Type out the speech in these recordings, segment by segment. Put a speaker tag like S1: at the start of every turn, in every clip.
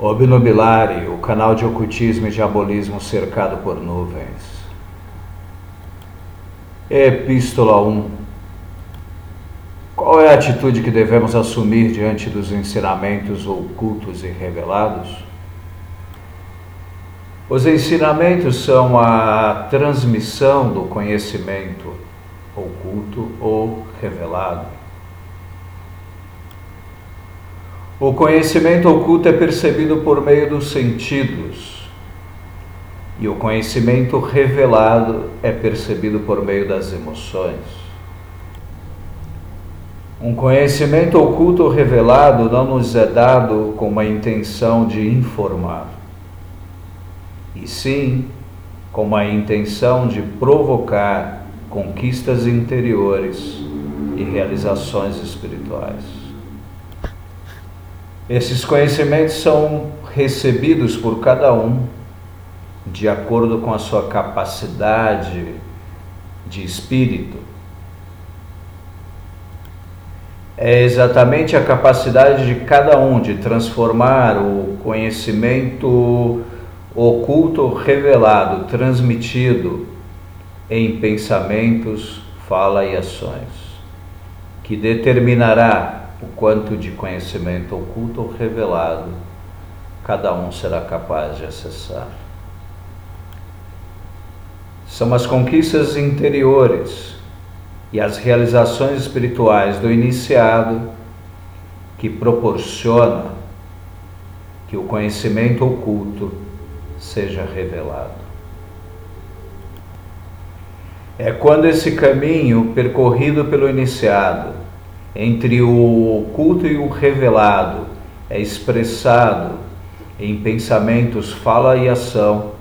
S1: Obnubilare, o canal de ocultismo e diabolismo cercado por nuvens. Epístola 1 Qual é a atitude que devemos assumir diante dos ensinamentos ocultos e revelados? Os ensinamentos são a transmissão do conhecimento oculto ou revelado. O conhecimento oculto é percebido por meio dos sentidos, e o conhecimento revelado é percebido por meio das emoções. Um conhecimento oculto revelado não nos é dado com a intenção de informar, e sim com a intenção de provocar conquistas interiores e realizações espirituais. Esses conhecimentos são recebidos por cada um de acordo com a sua capacidade de espírito. É exatamente a capacidade de cada um de transformar o conhecimento oculto revelado, transmitido em pensamentos, fala e ações, que determinará o quanto de conhecimento oculto ou revelado cada um será capaz de acessar. São as conquistas interiores e as realizações espirituais do iniciado que proporciona que o conhecimento oculto seja revelado. É quando esse caminho percorrido pelo iniciado entre o oculto e o revelado é expressado em pensamentos, fala e ação,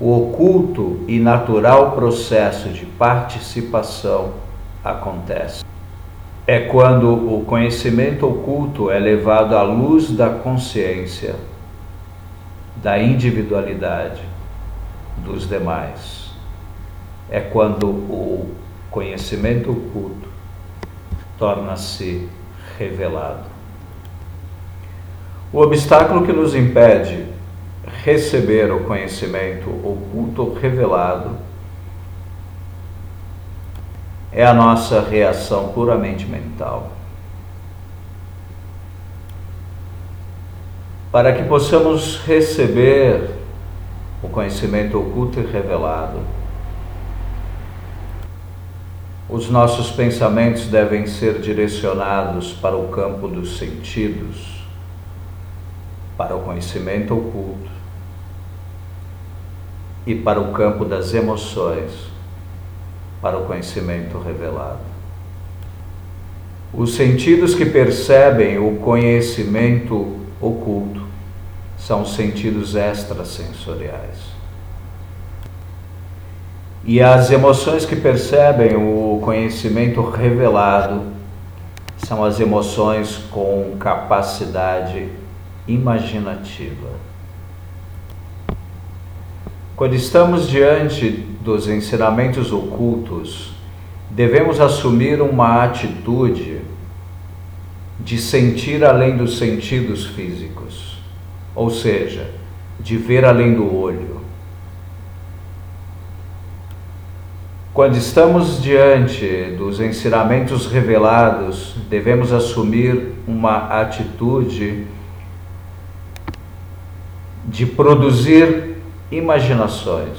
S1: o oculto e natural processo de participação acontece. É quando o conhecimento oculto é levado à luz da consciência, da individualidade dos demais. É quando o conhecimento oculto torna-se revelado. O obstáculo que nos impede receber o conhecimento oculto ou revelado é a nossa reação puramente mental. Para que possamos receber o conhecimento oculto e revelado, os nossos pensamentos devem ser direcionados para o campo dos sentidos, para o conhecimento oculto e para o campo das emoções, para o conhecimento revelado. Os sentidos que percebem o conhecimento oculto são sentidos extrasensoriais. E as emoções que percebem o conhecimento revelado são as emoções com capacidade imaginativa. Quando estamos diante dos ensinamentos ocultos, devemos assumir uma atitude de sentir além dos sentidos físicos, ou seja, de ver além do olho Quando estamos diante dos ensinamentos revelados, devemos assumir uma atitude de produzir imaginações.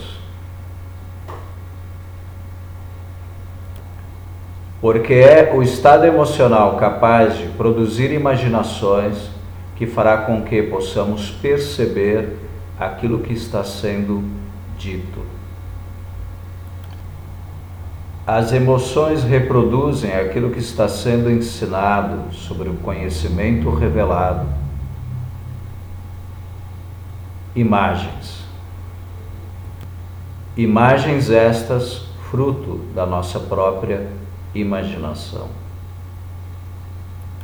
S1: Porque é o estado emocional capaz de produzir imaginações que fará com que possamos perceber aquilo que está sendo dito. As emoções reproduzem aquilo que está sendo ensinado sobre o conhecimento revelado. Imagens. Imagens estas fruto da nossa própria imaginação.